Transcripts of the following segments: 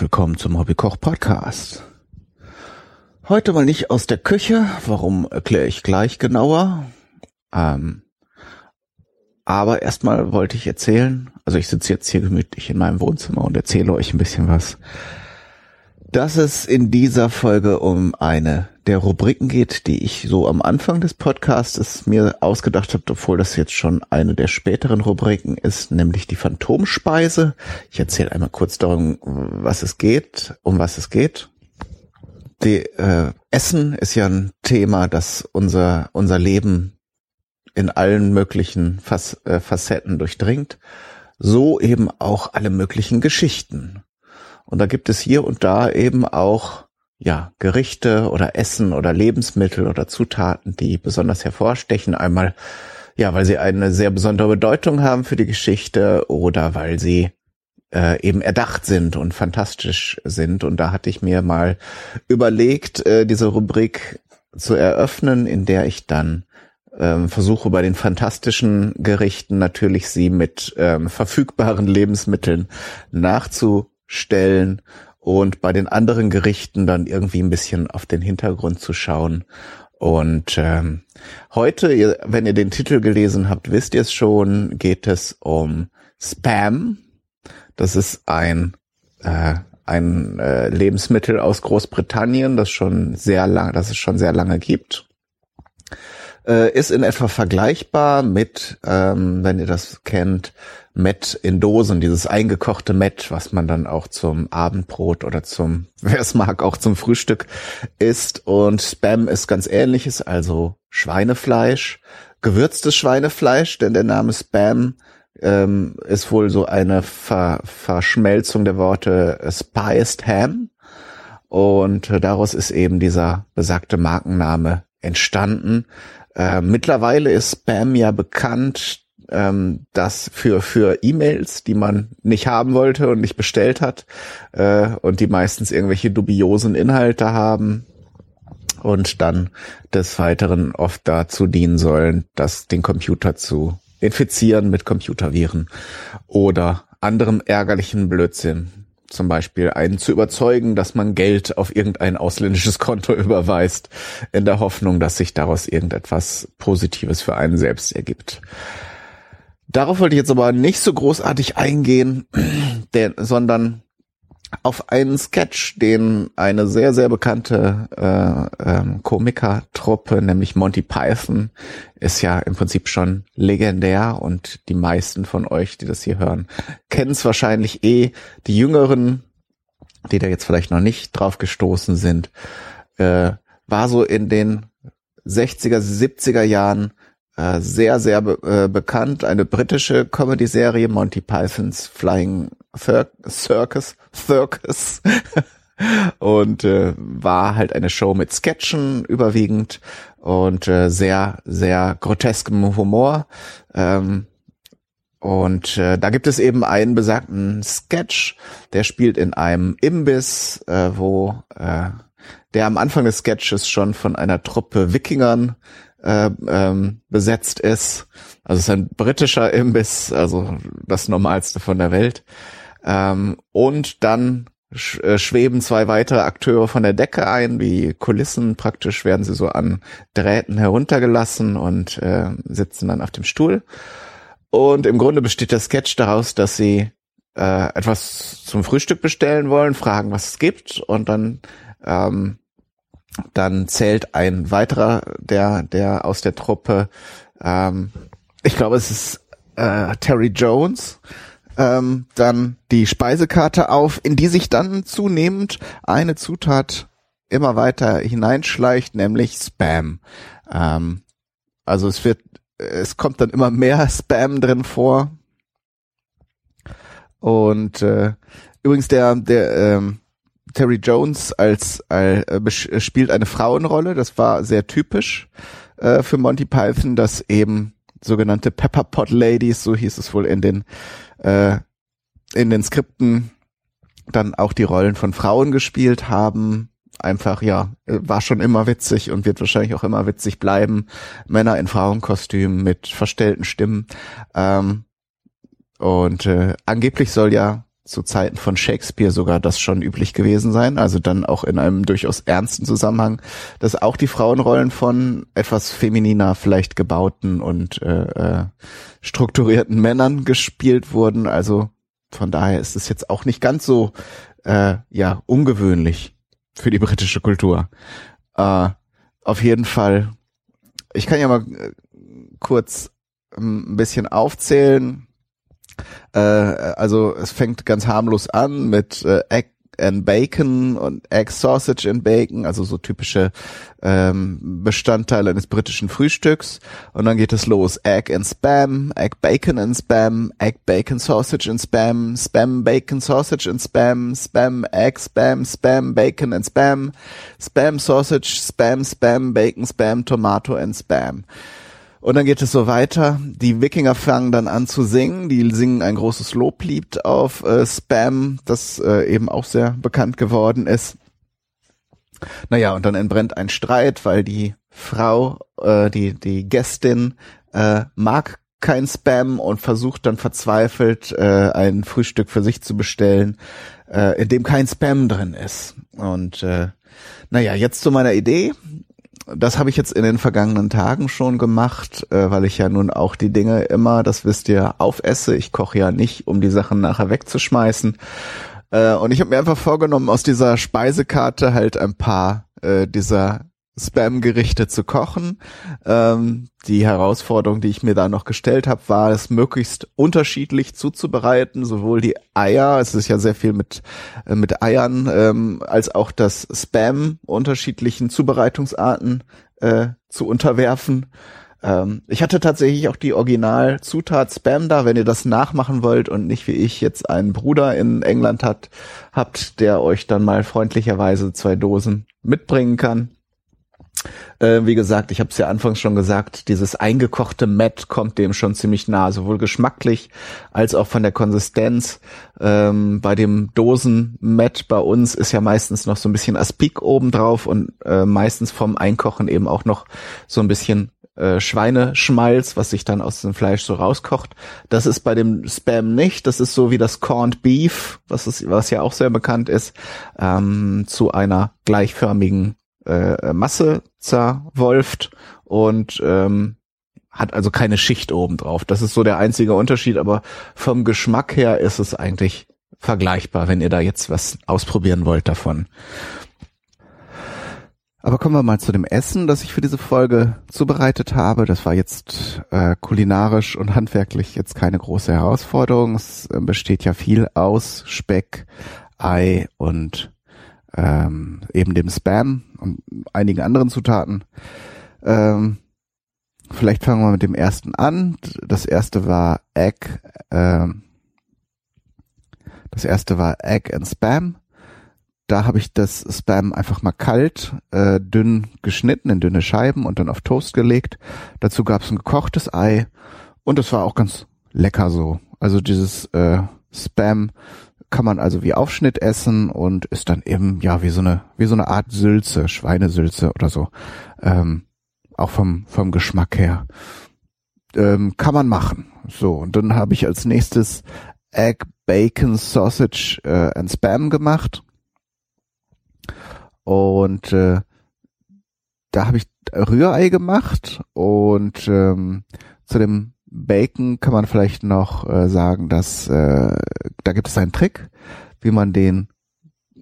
willkommen zum Hobbykoch Podcast. Heute mal nicht aus der Küche, warum erkläre ich gleich genauer. Ähm, aber erstmal wollte ich erzählen, also ich sitze jetzt hier gemütlich in meinem Wohnzimmer und erzähle euch ein bisschen was, dass es in dieser Folge um eine der Rubriken geht, die ich so am Anfang des Podcasts mir ausgedacht habe, obwohl das jetzt schon eine der späteren Rubriken ist, nämlich die Phantomspeise. Ich erzähle einmal kurz darum, was es geht, um was es geht. Die, äh, Essen ist ja ein Thema, das unser, unser Leben in allen möglichen Fac äh, Facetten durchdringt. So eben auch alle möglichen Geschichten. Und da gibt es hier und da eben auch ja, Gerichte oder Essen oder Lebensmittel oder Zutaten, die besonders hervorstechen. Einmal, ja, weil sie eine sehr besondere Bedeutung haben für die Geschichte oder weil sie äh, eben erdacht sind und fantastisch sind. Und da hatte ich mir mal überlegt, äh, diese Rubrik zu eröffnen, in der ich dann ähm, versuche bei den fantastischen Gerichten natürlich sie mit ähm, verfügbaren Lebensmitteln nachzustellen und bei den anderen Gerichten dann irgendwie ein bisschen auf den Hintergrund zu schauen. Und ähm, heute, wenn ihr den Titel gelesen habt, wisst ihr es schon, geht es um Spam. Das ist ein äh, ein äh, Lebensmittel aus Großbritannien, das schon sehr lang, das es schon sehr lange gibt. Äh, ist in etwa vergleichbar mit, ähm, wenn ihr das kennt, Met in Dosen, dieses eingekochte Met, was man dann auch zum Abendbrot oder zum, wer es mag, auch zum Frühstück isst. Und Spam ist ganz ähnliches, also Schweinefleisch, gewürztes Schweinefleisch, denn der Name Spam ähm, ist wohl so eine Ver Verschmelzung der Worte Spiced Ham. Und daraus ist eben dieser besagte Markenname entstanden. Äh, mittlerweile ist Spam ja bekannt, ähm, dass für für E-Mails, die man nicht haben wollte und nicht bestellt hat äh, und die meistens irgendwelche dubiosen Inhalte haben und dann des Weiteren oft dazu dienen sollen, das den Computer zu infizieren mit Computerviren oder anderem ärgerlichen Blödsinn. Zum Beispiel einen zu überzeugen, dass man Geld auf irgendein ausländisches Konto überweist, in der Hoffnung, dass sich daraus irgendetwas Positives für einen selbst ergibt. Darauf wollte ich jetzt aber nicht so großartig eingehen, denn, sondern auf einen Sketch, den eine sehr, sehr bekannte äh, ähm, Komikertruppe, nämlich Monty Python, ist ja im Prinzip schon legendär und die meisten von euch, die das hier hören, kennen es wahrscheinlich eh. Die Jüngeren, die da jetzt vielleicht noch nicht drauf gestoßen sind, äh, war so in den 60er, 70er Jahren äh, sehr, sehr be äh, bekannt. Eine britische Comedy-Serie, Monty Pythons Flying Circus, Circus. und äh, war halt eine Show mit Sketchen überwiegend und äh, sehr, sehr groteskem Humor. Ähm, und äh, da gibt es eben einen besagten Sketch, der spielt in einem Imbiss, äh, wo äh, der am Anfang des Sketches schon von einer Truppe Wikingern äh, ähm, besetzt ist. Also es ist ein britischer Imbiss, also das Normalste von der Welt. Ähm, und dann sch äh, schweben zwei weitere Akteure von der Decke ein, wie Kulissen praktisch werden sie so an Drähten heruntergelassen und äh, sitzen dann auf dem Stuhl. Und im Grunde besteht der Sketch daraus, dass sie äh, etwas zum Frühstück bestellen wollen, fragen, was es gibt. Und dann ähm, dann zählt ein weiterer, der, der aus der Truppe, ähm, ich glaube, es ist äh, Terry Jones, ähm, dann die Speisekarte auf, in die sich dann zunehmend eine Zutat immer weiter hineinschleicht, nämlich Spam. Ähm, also es wird, es kommt dann immer mehr Spam drin vor. Und äh, übrigens der, der ähm, Terry Jones als, als äh, spielt eine Frauenrolle. Das war sehr typisch äh, für Monty Python, dass eben sogenannte Pepperpot Ladies, so hieß es wohl in den äh, in den Skripten, dann auch die Rollen von Frauen gespielt haben. Einfach ja, war schon immer witzig und wird wahrscheinlich auch immer witzig bleiben. Männer in Frauenkostümen mit verstellten Stimmen. Ähm, und äh, angeblich soll ja zu Zeiten von Shakespeare sogar das schon üblich gewesen sein, also dann auch in einem durchaus ernsten Zusammenhang, dass auch die Frauenrollen von etwas femininer vielleicht gebauten und äh, äh, strukturierten Männern gespielt wurden. Also von daher ist es jetzt auch nicht ganz so äh, ja ungewöhnlich für die britische Kultur. Äh, auf jeden Fall. Ich kann ja mal äh, kurz ähm, ein bisschen aufzählen äh, also es fängt ganz harmlos an mit äh, Egg and Bacon und Egg Sausage and Bacon, also so typische ähm, Bestandteile eines britischen Frühstücks. Und dann geht es los. Egg and Spam, Egg Bacon and Spam, Egg Bacon Sausage and Spam, Spam Bacon Sausage and Spam, Spam Egg Spam, Spam Bacon and Spam, Spam Sausage, Spam Spam Bacon Spam Tomato and Spam. Und dann geht es so weiter. Die Wikinger fangen dann an zu singen. Die singen ein großes Loblied auf äh, Spam, das äh, eben auch sehr bekannt geworden ist. Naja, und dann entbrennt ein Streit, weil die Frau, äh, die, die Gästin, äh, mag kein Spam und versucht dann verzweifelt, äh, ein Frühstück für sich zu bestellen, äh, in dem kein Spam drin ist. Und äh, naja, jetzt zu meiner Idee das habe ich jetzt in den vergangenen Tagen schon gemacht, äh, weil ich ja nun auch die Dinge immer, das wisst ihr, aufesse. Ich koche ja nicht, um die Sachen nachher wegzuschmeißen. Äh, und ich habe mir einfach vorgenommen, aus dieser Speisekarte halt ein paar äh, dieser Spam-Gerichte zu kochen. Ähm, die Herausforderung, die ich mir da noch gestellt habe, war es möglichst unterschiedlich zuzubereiten, sowohl die Eier, es ist ja sehr viel mit äh, mit Eiern, ähm, als auch das Spam unterschiedlichen Zubereitungsarten äh, zu unterwerfen. Ähm, ich hatte tatsächlich auch die Originalzutat Spam da, wenn ihr das nachmachen wollt und nicht wie ich jetzt einen Bruder in England hat, habt, der euch dann mal freundlicherweise zwei Dosen mitbringen kann äh, wie gesagt, ich habe es ja anfangs schon gesagt, dieses eingekochte Matt kommt dem schon ziemlich nah, sowohl geschmacklich als auch von der Konsistenz. Ähm, bei dem Dosen-Matt bei uns ist ja meistens noch so ein bisschen Aspik obendrauf und äh, meistens vom Einkochen eben auch noch so ein bisschen äh, Schweineschmalz, was sich dann aus dem Fleisch so rauskocht. Das ist bei dem Spam nicht. Das ist so wie das Corned Beef, was, ist, was ja auch sehr bekannt ist, ähm, zu einer gleichförmigen äh, Masse zerwolft und ähm, hat also keine Schicht oben drauf. Das ist so der einzige Unterschied, aber vom Geschmack her ist es eigentlich vergleichbar, wenn ihr da jetzt was ausprobieren wollt davon. Aber kommen wir mal zu dem Essen, das ich für diese Folge zubereitet habe. Das war jetzt äh, kulinarisch und handwerklich jetzt keine große Herausforderung. Es äh, besteht ja viel aus Speck, Ei und ähm, eben dem Spam und einigen anderen Zutaten. Ähm, vielleicht fangen wir mit dem ersten an. Das erste war Egg. Ähm, das erste war Egg and Spam. Da habe ich das Spam einfach mal kalt, äh, dünn geschnitten in dünne Scheiben und dann auf Toast gelegt. Dazu gab es ein gekochtes Ei und das war auch ganz lecker so. Also dieses äh, Spam kann man also wie Aufschnitt essen und ist dann eben ja wie so eine wie so eine Art Sülze, Schweinesülze oder so. Ähm, auch vom vom Geschmack her ähm, kann man machen. So und dann habe ich als nächstes Egg Bacon Sausage äh, and Spam gemacht und äh, da habe ich Rührei gemacht und ähm, zu dem Bacon kann man vielleicht noch äh, sagen, dass äh, da gibt es einen Trick, wie man den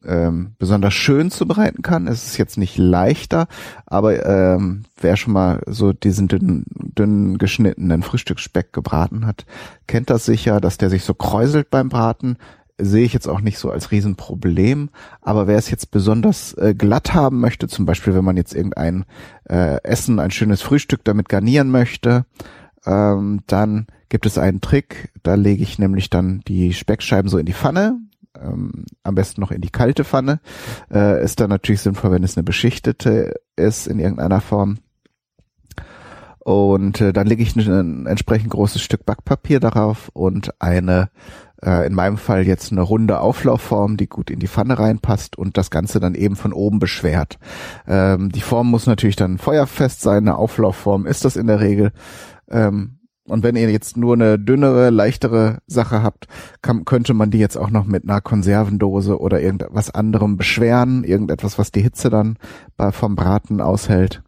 ähm, besonders schön zubereiten kann. Es ist jetzt nicht leichter, aber ähm, wer schon mal so diesen dünnen, dünnen geschnittenen Frühstücksspeck gebraten hat, kennt das sicher, dass der sich so kräuselt beim Braten. Sehe ich jetzt auch nicht so als Riesenproblem, aber wer es jetzt besonders äh, glatt haben möchte, zum Beispiel wenn man jetzt irgendein äh, Essen, ein schönes Frühstück damit garnieren möchte, ähm, dann gibt es einen Trick, da lege ich nämlich dann die Speckscheiben so in die Pfanne, ähm, am besten noch in die kalte Pfanne. Äh, ist dann natürlich sinnvoll, wenn es eine beschichtete ist in irgendeiner Form. Und äh, dann lege ich ein, entsprechend großes Stück Backpapier darauf und eine, äh, in meinem Fall jetzt eine runde Auflaufform, die gut in die Pfanne reinpasst und das Ganze dann eben von oben beschwert. Ähm, die Form muss natürlich dann feuerfest sein, eine Auflaufform ist das in der Regel. Ähm, Und wenn ihr jetzt nur eine dünnere, leichtere Sache habt, kann, könnte man die jetzt auch noch mit einer Konservendose oder irgendetwas anderem beschweren, irgendetwas, was die Hitze dann bei, vom Braten aushält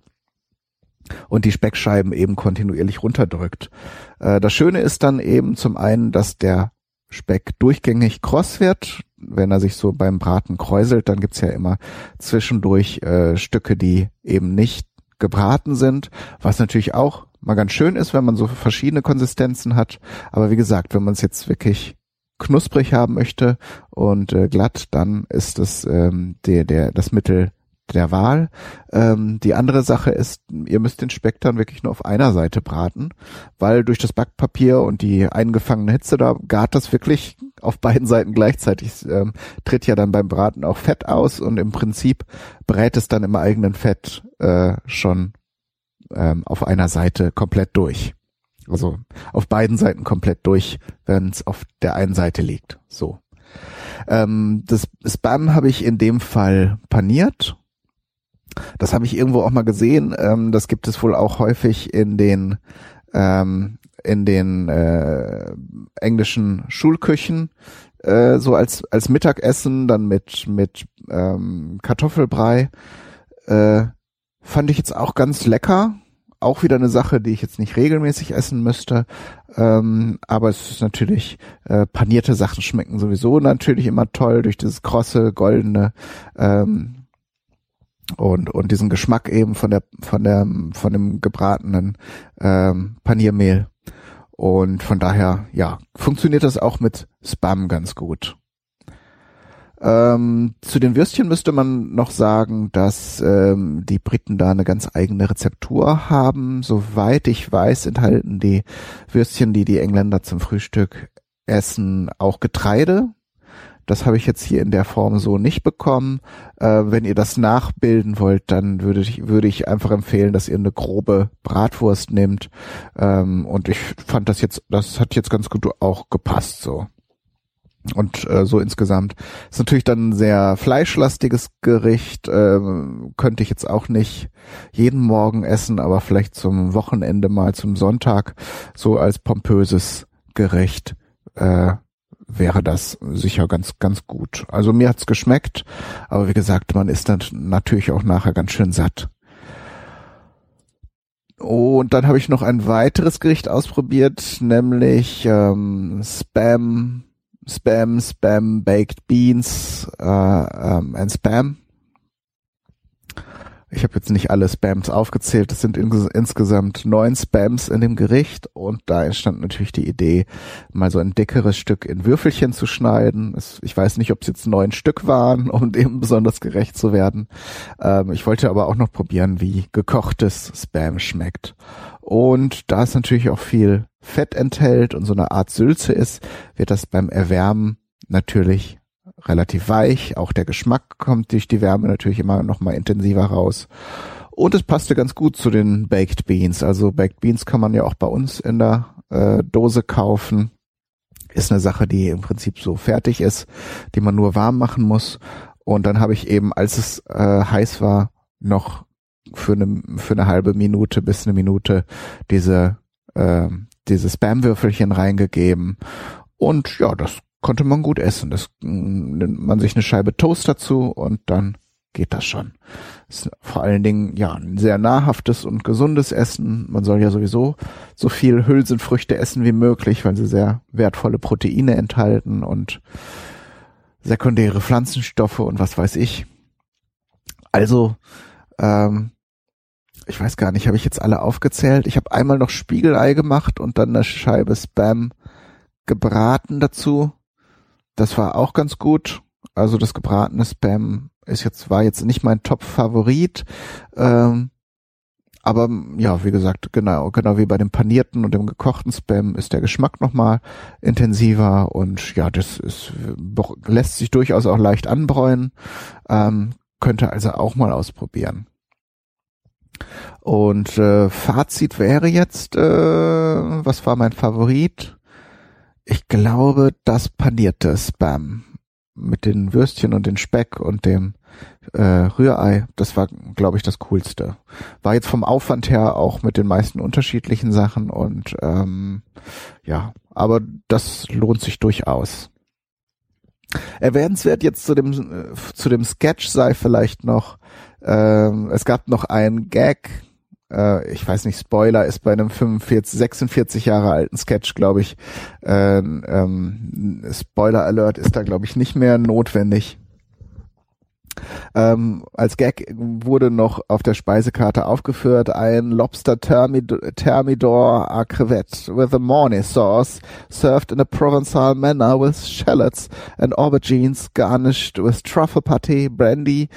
und die Speckscheiben eben kontinuierlich runterdrückt. Äh, das Schöne ist dann eben zum einen, dass der Speck durchgängig kross wird. Wenn er sich so beim Braten kräuselt, dann gibt's ja immer zwischendurch äh, Stücke, die eben nicht gebraten sind, was natürlich auch mal ganz schön ist, wenn man so verschiedene Konsistenzen hat. Aber wie gesagt, wenn man es jetzt wirklich knusprig haben möchte und äh, glatt, dann ist das ähm, der, der, das Mittel der Wahl. Ähm, die andere Sache ist, ihr müsst den Speck dann wirklich nur auf einer Seite braten, weil durch das Backpapier und die eingefangene Hitze da gart das wirklich auf beiden Seiten gleichzeitig. Ähm, tritt ja dann beim Braten auch Fett aus und im Prinzip brät es dann im eigenen Fett äh, schon ähm, auf einer Seite komplett durch. Also auf beiden Seiten komplett durch, wenn es auf der einen Seite liegt. So. Ähm, das Spam habe ich in dem Fall paniert. Das habe ich irgendwo auch mal gesehen. Ähm, das gibt es wohl auch häufig in den ähm, in den äh, englischen Schulküchen äh, so als als Mittagessen dann mit mit ähm, Kartoffelbrei äh, fand ich jetzt auch ganz lecker auch wieder eine Sache, die ich jetzt nicht regelmäßig essen müsste. Ähm, aber es ist natürlich, äh, panierte Sachen schmecken sowieso natürlich immer toll durch dieses krosse, goldene ähm, und, und diesen Geschmack eben von der, von der, von dem gebratenen ähm, Paniermehl. Und von daher, ja, funktioniert das auch mit Spam ganz gut. Ähm, zu den Würstchen müsste man noch sagen, dass ähm, die Briten da eine ganz eigene Rezeptur haben. Soweit ich weiß, enthalten die Würstchen, die die Engländer zum Frühstück essen, auch Getreide. Das habe ich jetzt hier in der Form so nicht bekommen. Äh, wenn ihr das nachbilden wollt, dann würde ich, würde ich einfach empfehlen, dass ihr eine grobe Bratwurst nehmt. Ähm, und ich fand das jetzt, das hat jetzt ganz gut auch gepasst so. Und äh, so insgesamt ist natürlich dann ein sehr fleischlastiges Gericht. Äh, könnte ich jetzt auch nicht jeden Morgen essen, aber vielleicht zum Wochenende mal zum Sonntag so als pompöses Gericht äh, wäre das sicher ganz ganz gut. Also mir hat's geschmeckt, aber wie gesagt, man ist dann natürlich auch nachher ganz schön satt. Und dann habe ich noch ein weiteres Gericht ausprobiert, nämlich ähm, Spam Spam, Spam, Baked Beans äh, ähm, and Spam. Ich habe jetzt nicht alle Spams aufgezählt. Es sind ins insgesamt neun Spams in dem Gericht und da entstand natürlich die Idee, mal so ein dickeres Stück in Würfelchen zu schneiden. Es, ich weiß nicht, ob es jetzt neun Stück waren, um dem besonders gerecht zu werden. Ähm, ich wollte aber auch noch probieren, wie gekochtes Spam schmeckt. Und da es natürlich auch viel Fett enthält und so eine Art Sülze ist, wird das beim Erwärmen natürlich relativ weich. Auch der Geschmack kommt durch die Wärme natürlich immer noch mal intensiver raus. Und es passte ganz gut zu den Baked Beans. Also Baked Beans kann man ja auch bei uns in der äh, Dose kaufen. Ist eine Sache, die im Prinzip so fertig ist, die man nur warm machen muss. Und dann habe ich eben, als es äh, heiß war, noch für eine, für eine halbe Minute bis eine Minute diese, äh, diese Spam-Würfelchen reingegeben. Und ja, das konnte man gut essen. Das nimmt man sich eine Scheibe Toast dazu und dann geht das schon. Ist vor allen Dingen ja ein sehr nahrhaftes und gesundes Essen. Man soll ja sowieso so viel Hülsenfrüchte essen wie möglich, weil sie sehr wertvolle Proteine enthalten und sekundäre Pflanzenstoffe und was weiß ich. Also ähm, ich weiß gar nicht, habe ich jetzt alle aufgezählt? Ich habe einmal noch Spiegelei gemacht und dann eine Scheibe Spam gebraten dazu. Das war auch ganz gut. Also das gebratene Spam ist jetzt war jetzt nicht mein Top-Favorit. Ähm, aber ja, wie gesagt, genau, genau wie bei dem panierten und dem gekochten Spam ist der Geschmack nochmal intensiver und ja, das ist, lässt sich durchaus auch leicht anbräunen. Ähm, könnte also auch mal ausprobieren. Und äh, Fazit wäre jetzt, äh, was war mein Favorit? Ich glaube, das panierte Spam. mit den Würstchen und den Speck und dem äh, Rührei, das war, glaube ich, das Coolste. War jetzt vom Aufwand her auch mit den meisten unterschiedlichen Sachen und ähm, ja, aber das lohnt sich durchaus. Erwähnenswert jetzt zu dem äh, zu dem Sketch sei vielleicht noch, ähm, es gab noch einen Gag, äh, ich weiß nicht, Spoiler ist bei einem 45, 46 Jahre alten Sketch, glaube ich, äh, ähm, Spoiler Alert ist da, glaube ich, nicht mehr notwendig. Ähm, als Gag wurde noch auf der Speisekarte aufgeführt ein Lobster Thermidor, Thermidor à crevette with a morning sauce served in a Provençal manner with shallots and aubergines garnished with truffle pâté, brandy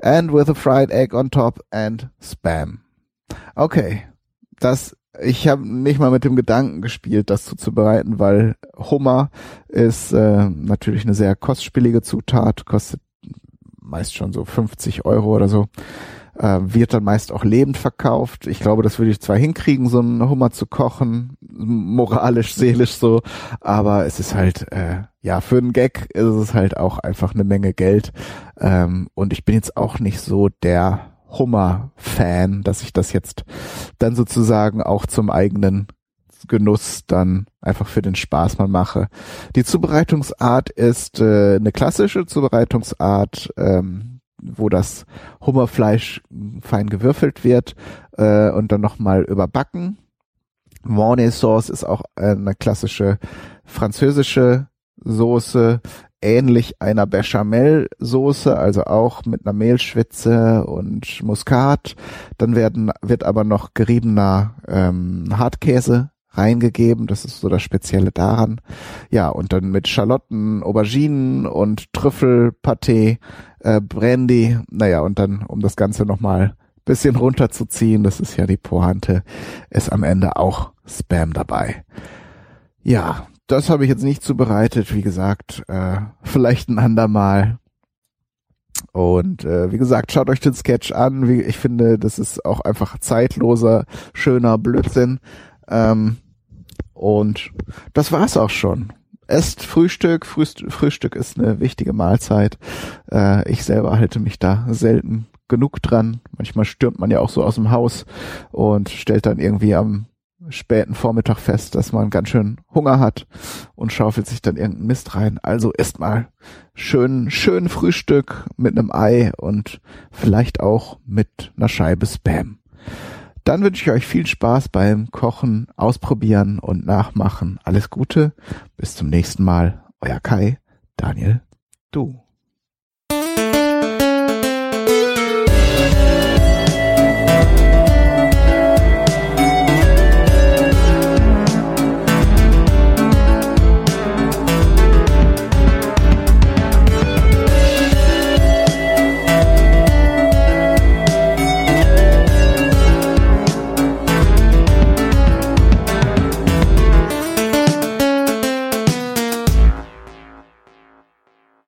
and with a fried egg on top and spam. Okay, das ich habe nicht mal mit dem Gedanken gespielt, das zuzubereiten, weil Hummer ist äh, natürlich eine sehr kostspielige Zutat, kostet meist schon so 50 Euro oder so. Äh, wird dann meist auch lebend verkauft. Ich glaube, das würde ich zwar hinkriegen, so einen Hummer zu kochen, moralisch, seelisch so, aber es ist halt, äh, ja, für einen Gag ist es halt auch einfach eine Menge Geld. Ähm, und ich bin jetzt auch nicht so der Hummer-Fan, dass ich das jetzt dann sozusagen auch zum eigenen Genuss dann einfach für den Spaß mal mache. Die Zubereitungsart ist äh, eine klassische Zubereitungsart, ähm, wo das Hummerfleisch fein gewürfelt wird äh, und dann nochmal überbacken. Mornay Sauce ist auch eine klassische französische Soße, ähnlich einer Bechamel-Soße, also auch mit einer Mehlschwitze und Muskat. Dann werden, wird aber noch geriebener ähm, Hartkäse reingegeben. Das ist so das Spezielle daran. Ja, und dann mit Schalotten, Auberginen und Trüffelpaté, äh, Brandy. Naja, und dann, um das Ganze nochmal bisschen runterzuziehen, das ist ja die Pointe, ist am Ende auch Spam dabei. Ja, das habe ich jetzt nicht zubereitet, wie gesagt, äh, vielleicht ein andermal. Und äh, wie gesagt, schaut euch den Sketch an. Wie, ich finde, das ist auch einfach zeitloser, schöner Blödsinn. Ähm, und das war's auch schon. Esst Frühstück. Frühst Frühstück ist eine wichtige Mahlzeit. Äh, ich selber halte mich da selten genug dran. Manchmal stürmt man ja auch so aus dem Haus und stellt dann irgendwie am späten Vormittag fest, dass man ganz schön Hunger hat und schaufelt sich dann irgendeinen Mist rein. Also erstmal schön, schön Frühstück mit einem Ei und vielleicht auch mit einer Scheibe Spam. Dann wünsche ich euch viel Spaß beim Kochen, Ausprobieren und Nachmachen. Alles Gute. Bis zum nächsten Mal. Euer Kai, Daniel, du.